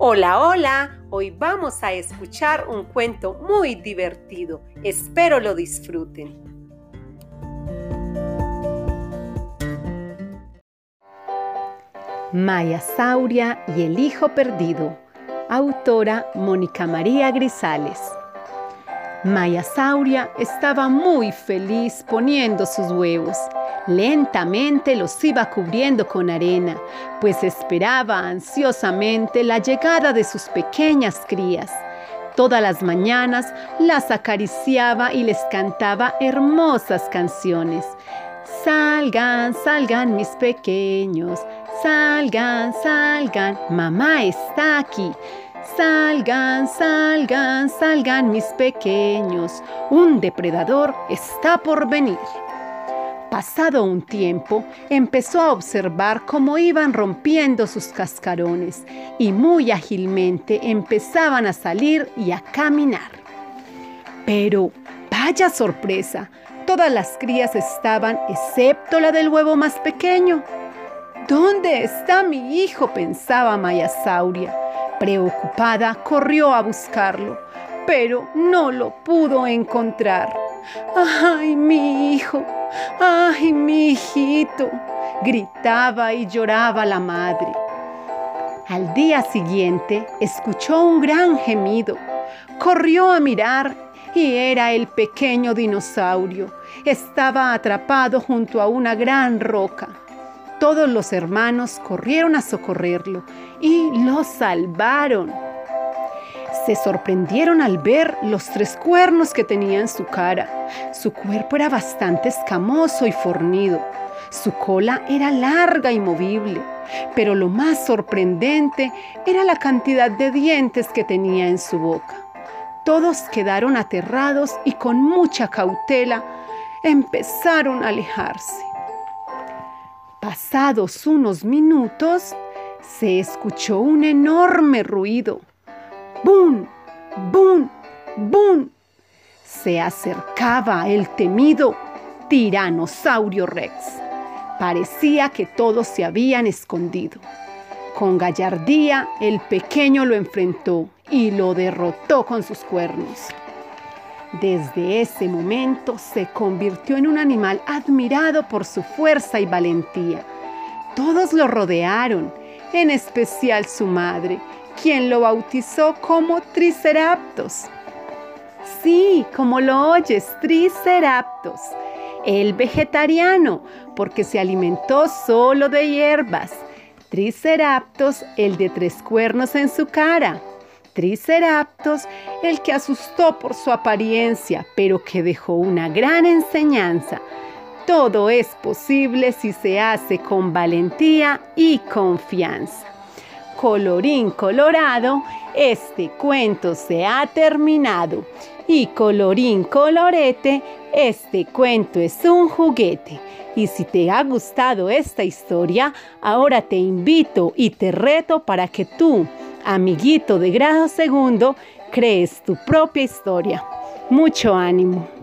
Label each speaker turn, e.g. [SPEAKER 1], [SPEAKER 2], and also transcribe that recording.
[SPEAKER 1] Hola, hola, hoy vamos a escuchar un cuento muy divertido. Espero lo disfruten.
[SPEAKER 2] Maya Sauria y el Hijo Perdido. Autora Mónica María Grisales. Maya Sauria estaba muy feliz poniendo sus huevos. Lentamente los iba cubriendo con arena, pues esperaba ansiosamente la llegada de sus pequeñas crías. Todas las mañanas las acariciaba y les cantaba hermosas canciones. Salgan, salgan mis pequeños, salgan, salgan, mamá está aquí. Salgan, salgan, salgan mis pequeños, un depredador está por venir. Pasado un tiempo, empezó a observar cómo iban rompiendo sus cascarones y muy ágilmente empezaban a salir y a caminar. Pero, vaya sorpresa, todas las crías estaban excepto la del huevo más pequeño. ¿Dónde está mi hijo? pensaba Mayasauria. Preocupada, corrió a buscarlo, pero no lo pudo encontrar. ¡Ay, mi hijo! ¡Ay, mi hijito! gritaba y lloraba la madre. Al día siguiente escuchó un gran gemido. Corrió a mirar y era el pequeño dinosaurio. Estaba atrapado junto a una gran roca. Todos los hermanos corrieron a socorrerlo y lo salvaron. Se sorprendieron al ver los tres cuernos que tenía en su cara. Su cuerpo era bastante escamoso y fornido. Su cola era larga y movible, pero lo más sorprendente era la cantidad de dientes que tenía en su boca. Todos quedaron aterrados y con mucha cautela empezaron a alejarse. Pasados unos minutos, se escuchó un enorme ruido. ¡Bum! ¡Bum! ¡Bum! Se acercaba el temido tiranosaurio Rex. Parecía que todos se habían escondido. Con gallardía, el pequeño lo enfrentó y lo derrotó con sus cuernos. Desde ese momento se convirtió en un animal admirado por su fuerza y valentía. Todos lo rodearon, en especial su madre, quien lo bautizó como Triceraptos. Sí, como lo oyes, Triceraptos. El vegetariano, porque se alimentó solo de hierbas. Triceraptos, el de tres cuernos en su cara. Triceraptos, el que asustó por su apariencia, pero que dejó una gran enseñanza. Todo es posible si se hace con valentía y confianza. Colorín colorado, este cuento se ha terminado. Y colorín colorete, este cuento es un juguete. Y si te ha gustado esta historia, ahora te invito y te reto para que tú amiguito de grado segundo, crees tu propia historia. Mucho ánimo.